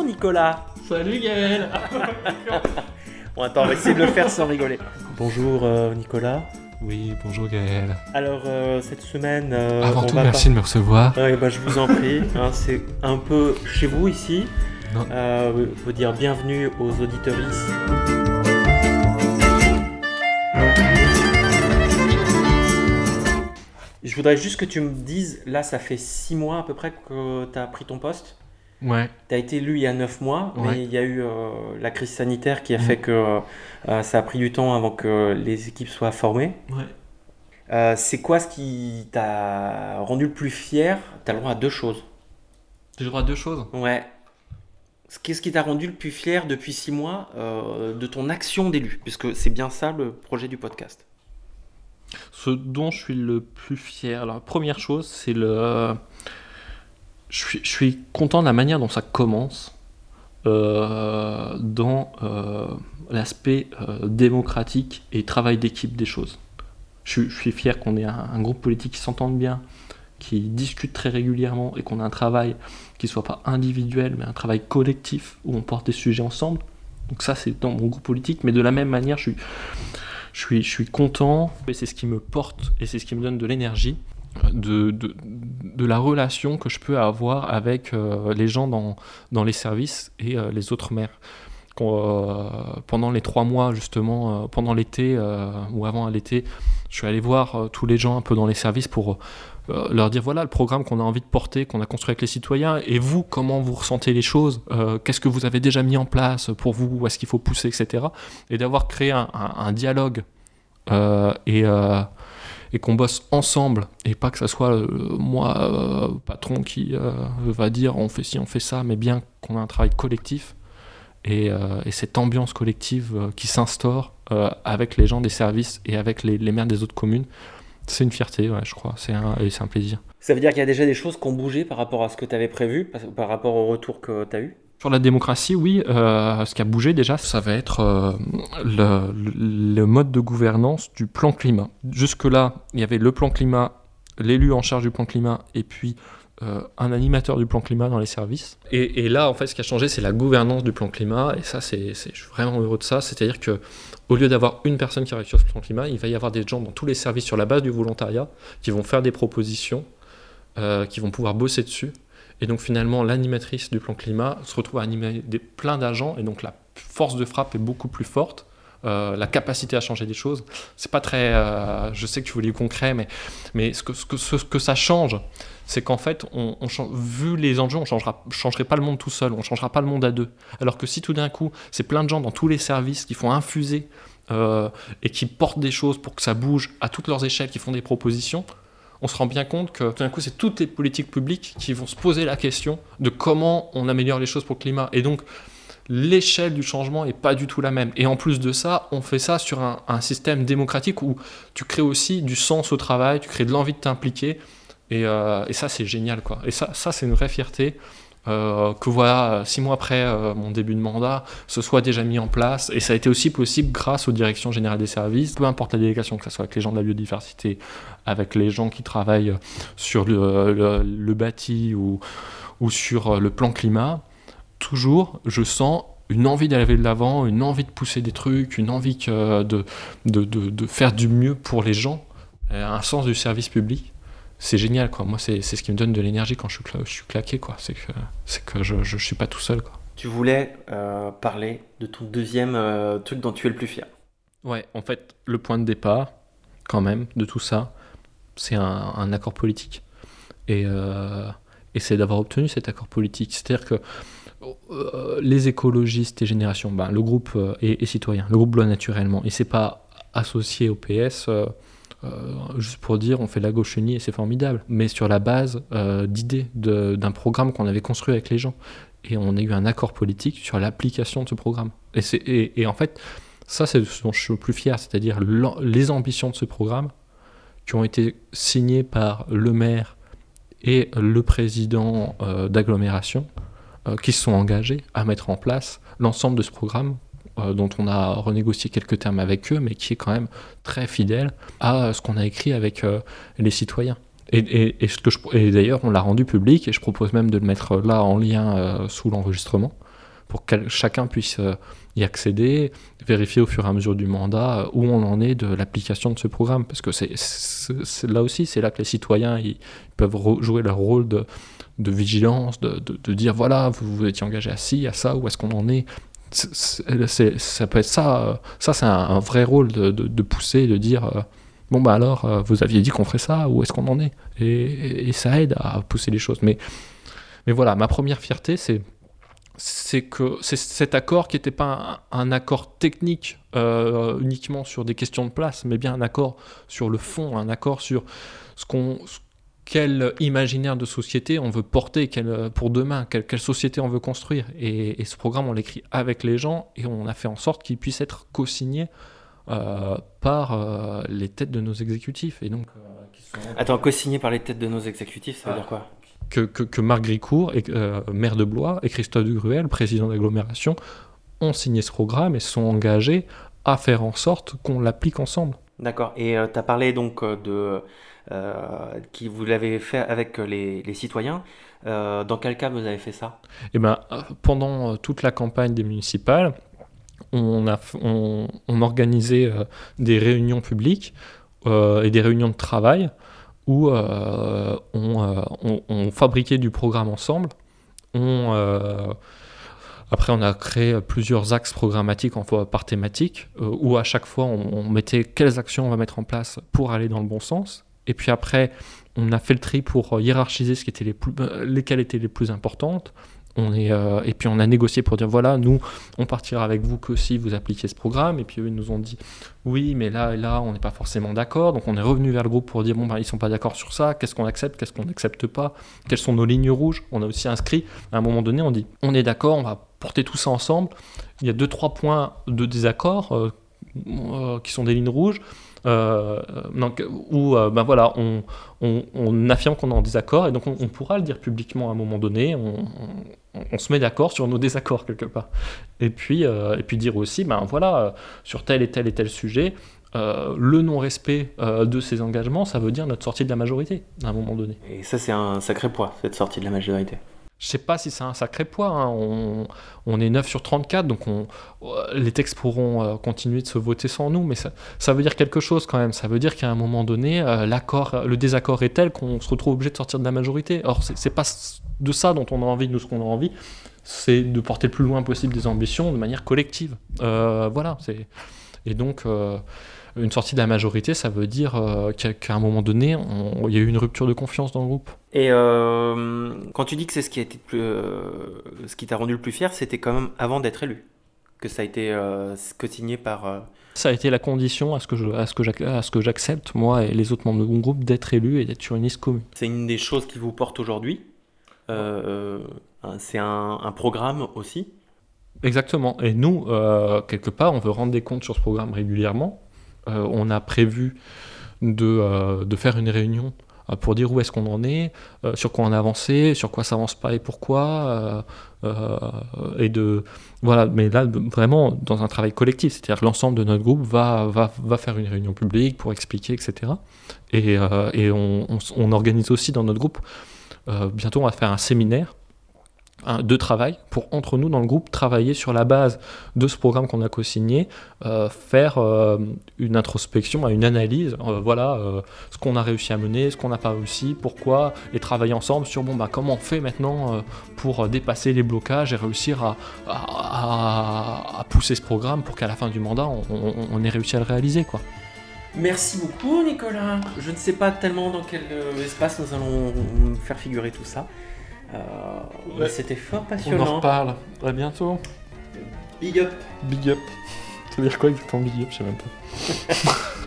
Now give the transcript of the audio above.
Bonjour Nicolas. Salut Gaël. bon attends, on va essayer de le faire sans rigoler. Bonjour euh, Nicolas. Oui, bonjour Gaël. Alors euh, cette semaine... euh, Avant on tout, va merci de me recevoir. Ouais, bah, je vous en prie. hein, c'est un peu chez vous ici. Non. Euh, veux dire bienvenue aux auditeuristes. Je voudrais juste que tu me dises, là ça fait 6 mois à peu près que tu as pris ton poste? Ouais. Tu as été élu il y a 9 mois, Ouais. mais il y a eu euh, la crise sanitaire qui a Mhm. fait que euh, ça a pris du temps avant que les équipes soient formées. Ouais. Euh, c'est quoi ce qui t'a rendu le plus fier? Tu as le droit à deux choses. J'ai le droit à deux choses? Ouais. Qu'est-ce qui t'a rendu le plus fier depuis 6 mois euh, de ton action d'élu? Puisque c'est bien ça le projet du podcast. Ce dont je suis le plus fier, la première chose, c'est le. Je suis, content de la manière dont ça commence euh, dans euh, l'aspect euh, démocratique et travail d'équipe des choses. Je, suis- fier qu'on ait un, groupe politique qui s'entende bien, qui discute très régulièrement et qu'on a un travail qui soit pas individuel mais un travail collectif où on porte des sujets ensemble. Donc ça c'est dans mon groupe politique, mais de la même manière je suis, je suis, je suis content et c'est ce qui me porte et c'est ce qui me donne de l'énergie de, de, la relation que je peux avoir avec euh, les gens dans, dans les services et euh, les autres maires. Euh, pendant les trois mois justement, pendant l'été ou avant l'été, je suis allé voir tous les gens un peu dans les services pour leur dire voilà le programme qu'on a envie de porter, qu'on a construit avec les citoyens, et vous, comment vous ressentez les choses, qu'est-ce que vous avez déjà mis en place pour vous, où est-ce qu'il faut pousser, etc. Et d'avoir créé un, dialogue et, et qu'on bosse ensemble, et pas que ça soit euh, moi, euh, patron, qui euh, va dire on fait ci, on fait ça, mais bien qu'on a un travail collectif. Et, et cette ambiance collective qui s'instaure avec les gens des services et avec les, maires des autres communes, c'est une fierté, ouais, je crois, c'est et c'est un plaisir. Ça veut dire qu'il y a déjà des choses qui ont bougé par rapport à ce que tu avais prévu, par, par rapport au retour que tu as eu? Sur la démocratie, oui, euh, ce qui a bougé déjà, ça va être euh, le, mode de gouvernance du plan climat. Jusque-là, il y avait le plan climat, l'élu en charge du plan climat, et puis euh, un animateur du plan climat dans les services. Et, là, en fait, ce qui a changé, c'est la gouvernance du plan climat, et ça, c'est, je suis vraiment heureux de ça. C'est-à-dire que au lieu d'avoir une personne qui travaille sur ce plan climat, il va y avoir des gens dans tous les services sur la base du volontariat qui vont faire des propositions, qui vont pouvoir bosser dessus. Et donc finalement, l'animatrice du plan climat se retrouve à animer des, plein d'agents, et donc la force de frappe est beaucoup plus forte. Euh, la capacité à changer des choses, c'est pas très. euh, je sais que tu voulais du concret, mais, mais ce, que, ce, que, ce que ça change, c'est qu'en fait, vu les enjeux, on changera, changerait pas le monde tout seul, on changera pas le monde à deux. Alors que si tout d'un coup, c'est plein de gens dans tous les services qui font infuser euh, et qui portent des choses pour que ça bouge à toutes leurs échelles, qui font des propositions, on se rend bien compte que tout d'un coup, c'est toutes les politiques publiques qui vont se poser la question de comment on améliore les choses pour le climat. Et donc, l'échelle du changement est pas du tout la même. Et en plus de ça, on fait ça sur un, un système démocratique où tu crées aussi du sens au travail, tu crées de l'envie de t'impliquer. Et, euh, et ça, c'est génial, quoi. Et ça, ça c'est une vraie fierté. Euh, que voilà, six mois après euh, mon début de mandat, ce soit déjà mis en place. Et ça a été aussi possible grâce aux directions générales des services, peu importe la délégation, que ce soit avec les gens de la biodiversité, avec les gens qui travaillent sur le, bâti ou, sur le plan climat, toujours je sens une envie d'aller de l'avant, une envie de pousser des trucs, une envie de, faire du mieux pour les gens, euh, un sens du service public. C'est génial, quoi. Moi, c'est ce qui me donne de l'énergie quand je suis, je suis claqué, quoi. C'est que, c'est que je, je suis pas tout seul, quoi. Tu voulais euh, parler de ton deuxième euh, truc dont tu es le plus fier. Ouais, en fait, le point de départ, quand même, de tout ça, c'est un, un accord politique. Et, euh, et c'est d'avoir obtenu cet accord politique. C'est-à-dire que euh, les écologistes et Génération, ben, le groupe est, est citoyen, le groupe bloit naturellement. Et c'est pas associé au PS juste pour dire on fait la gauche unie et c'est formidable, mais sur la base euh, d'idées d'un programme qu'on avait construit avec les gens. Et on a eu un accord politique sur l'application de ce programme. Et, et- et en fait, ça, c'est ce dont je suis le plus fier, c'est-à-dire les ambitions de ce programme qui ont été signées par le maire et le président euh, d'agglomération, euh, qui se sont engagés à mettre en place l'ensemble de ce programme euh, dont on a renégocié quelques termes avec eux, mais qui est quand même très fidèle à ce qu'on a écrit avec euh, les citoyens. Et, ce que je- et d'ailleurs, on l'a rendu public, et je propose même de le mettre là en lien euh, sous l'enregistrement. pour que chacun puisse y accéder, vérifier au fur et à mesure du mandat où on en est de l'application de ce programme. Parce que c'est là aussi, c'est là que les citoyens peuvent jouer leur rôle de, de vigilance, de, de, dire voilà, vous vous étiez engagé à ci, à ça, où est-ce qu'on en est ça peut être ça. Ça, c'est un, vrai rôle de, pousser, de dire bon bah alors euh, vous aviez dit qu'on ferait ça où est-ce qu'on en est? Et, ça aide à pousser les choses mais mais voilà ma première fierté c'est c'est que c'est cet accord qui n'était pas un, accord technique euh, uniquement sur des questions de place mais bien un accord sur le fond un accord sur ce qu'on quel imaginaire de société on veut porter quel, pour demain, quelle, quelle, société on veut construire. Et, et ce programme, on l'écrit avec les gens et on a fait en sorte qu'il puisse être co-signé euh, par euh, les têtes de nos exécutifs. Et donc, euh, Attends, co-signé par les têtes de nos exécutifs, ça veut dire quoi? Que, que, Marc Gricourt, maire de Blois, et Christophe Dugruel, président d'agglomération, ont signé ce programme et se sont engagés à faire en sorte qu'on l'applique ensemble. D'accord. Et tu as parlé donc de qui vous l'avez fait avec les, citoyens. dans quel cas vous avez fait ça? Eh ben, pendant toute la campagne des municipales, on, organisait euh, des réunions publiques euh, et des réunions de travail où euh, on, fabriquait du programme ensemble. après, on a créé plusieurs axes programmatiques par thématique, où à chaque fois, on, mettait quelles actions on va mettre en place pour aller dans le bon sens. Et puis après, on a fait le tri pour hiérarchiser ce qui était les plus, lesquelles étaient les plus importantes. On est, euh, et puis on a négocié pour dire voilà, nous, on partira avec vous que si vous appliquez ce programme. Et puis eux, ils nous ont dit oui, mais là et là, on n'est pas forcément d'accord. Donc on est revenu vers le groupe pour dire bon, ben, ils sont pas d'accord sur ça, qu'est-ce qu'on accepte, qu'est-ce qu'on n'accepte pas, quelles sont nos lignes rouges? On a aussi inscrit, à un moment donné, on dit on est d'accord, on va porter tout ça ensemble. Il y a deux, trois points de désaccord euh, euh, qui sont des lignes rouges. Euh, donc, où euh, ben voilà, on, affirme qu'on est en désaccord et donc on, pourra le dire publiquement à un moment donné, on, se met d'accord sur nos désaccords quelque part. Et puis, euh, et puis dire aussi, ben voilà, sur tel et tel et tel sujet, le non-respect de ces engagements, ça veut dire notre sortie de la majorité à un moment donné. Et ça, c'est un sacré poids, cette sortie de la majorité. Je sais pas si c'est un sacré poids. Hein. On, est 9 sur 34, donc on, les textes pourront euh, continuer de se voter sans nous, mais ça, veut dire quelque chose quand même. Ça veut dire qu'à un moment donné, euh, l'accord, le désaccord est tel qu'on se retrouve obligé de sortir de la majorité. Or, c'est pas de ça dont on a envie, nous, ce qu'on a envie, c'est de porter le plus loin possible des ambitions de manière collective. Euh, voilà. Et donc une sortie de la majorité, ça veut dire euh, qu'à un moment donné, il y a eu une rupture de confiance dans le groupe. Et euh, quand tu dis que c'est ce qui a été plus, euh, ce qui t'a rendu le plus fier, c'était quand même avant d'être élu, que ça a été co-signé par. Ça a été la condition à ce que je, à ce que à ce que j'accepte moi et les autres membres de mon groupe d'être élu et d'être sur une liste commune. C'est une des choses qui vous porte aujourd'hui. c'est un, un, programme aussi? Exactement. Et nous, quelque part, on veut rendre des comptes sur ce programme régulièrement on a prévu de, euh, de faire une réunion euh, pour dire où est-ce qu'on en est, sur quoi on a avancé, sur quoi ça avance pas et pourquoi, et de voilà. Mais là, vraiment dans un travail collectif, c'est-à-dire l'ensemble de notre groupe va, va, va, faire une réunion publique pour expliquer, etc. Et, et on, on, organise aussi dans notre groupe. bientôt, on va faire un séminaire de travail pour, entre nous, dans le groupe, travailler sur la base de ce programme qu'on a co-signé, euh, faire euh, une introspection, une analyse, euh, voilà, ce qu'on a réussi à mener, ce qu'on n'a pas réussi, pourquoi, et travailler ensemble sur, bon, bah, comment on fait maintenant pour dépasser les blocages et réussir à, à, pousser ce programme pour qu'à la fin du mandat, on, ait réussi à le réaliser, quoi. Merci beaucoup Nicolas. Je ne sais pas tellement dans quel espace nous allons faire figurer tout ça. Euh, c'était fort passionnant. On en reparle. À bientôt. Big up. Big up. Ça veut dire quoi exactement big up Je sais même pas.